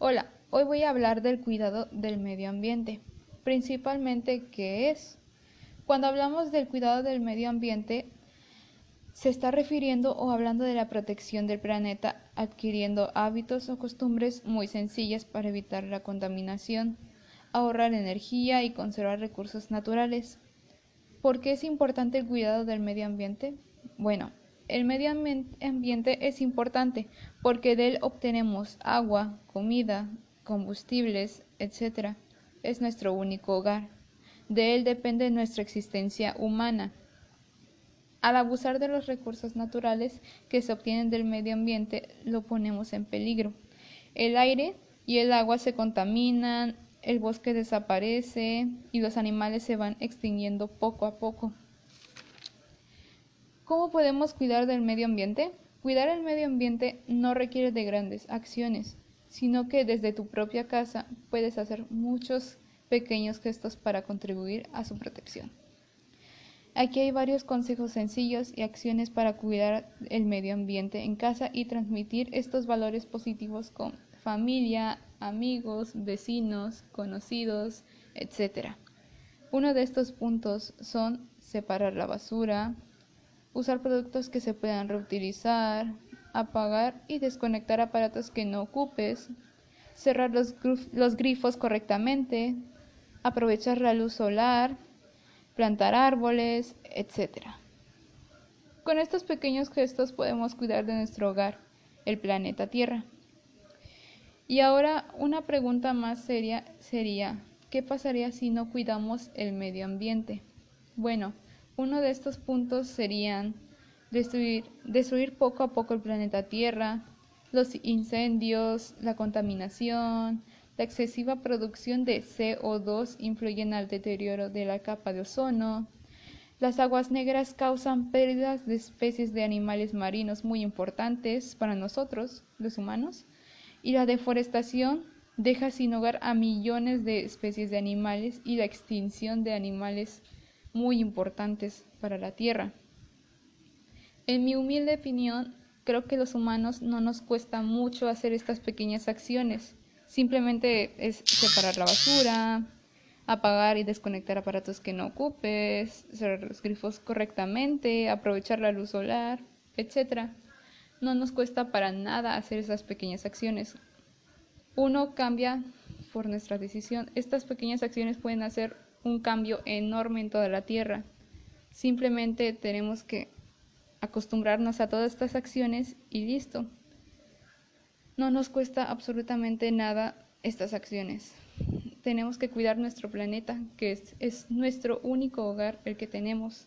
Hola, hoy voy a hablar del cuidado del medio ambiente. Principalmente, ¿qué es? Cuando hablamos del cuidado del medio ambiente, se está refiriendo o hablando de la protección del planeta, adquiriendo hábitos o costumbres muy sencillas para evitar la contaminación, ahorrar energía y conservar recursos naturales. ¿Por qué es importante el cuidado del medio ambiente? Bueno, el medio ambiente es importante porque de él obtenemos agua, comida, combustibles, etc. Es nuestro único hogar. De él depende nuestra existencia humana. Al abusar de los recursos naturales que se obtienen del medio ambiente, lo ponemos en peligro. El aire y el agua se contaminan, el bosque desaparece y los animales se van extinguiendo poco a poco. ¿Cómo podemos cuidar del medio ambiente? Cuidar el medio ambiente no requiere de grandes acciones, sino que desde tu propia casa puedes hacer muchos pequeños gestos para contribuir a su protección. Aquí hay varios consejos sencillos y acciones para cuidar el medio ambiente en casa y transmitir estos valores positivos con familia, amigos, vecinos, conocidos, etc. Uno de estos puntos son separar la basura, usar productos que se puedan reutilizar, apagar y desconectar aparatos que no ocupes, cerrar los, grifos correctamente, aprovechar la luz solar, plantar árboles, etc. Con estos pequeños gestos podemos cuidar de nuestro hogar, el planeta Tierra. Y ahora una pregunta más seria sería, ¿qué pasaría si no cuidamos el medio ambiente? Bueno, uno de estos puntos serían destruir, poco a poco el planeta Tierra, los incendios, la contaminación, la excesiva producción de CO2 influyen al deterioro de la capa de ozono. Las aguas negras causan pérdidas de especies de animales marinos muy importantes para nosotros, los humanos, y la deforestación deja sin hogar a millones de especies de animales y la extinción de animales muy importantes para la Tierra. En mi humilde opinión, creo que los humanos no nos cuesta mucho hacer estas pequeñas acciones. Simplemente es separar la basura, apagar y desconectar aparatos que no ocupes, cerrar los grifos correctamente, aprovechar la luz solar, etc. No nos cuesta para nada hacer esas pequeñas acciones. Uno cambia por nuestra decisión. Estas pequeñas acciones pueden hacer un cambio enorme en toda la Tierra. Simplemente tenemos que acostumbrarnos a todas estas acciones y listo. No nos cuesta absolutamente nada estas acciones. Tenemos que cuidar nuestro planeta, que es, es nuestro único hogar, el que tenemos.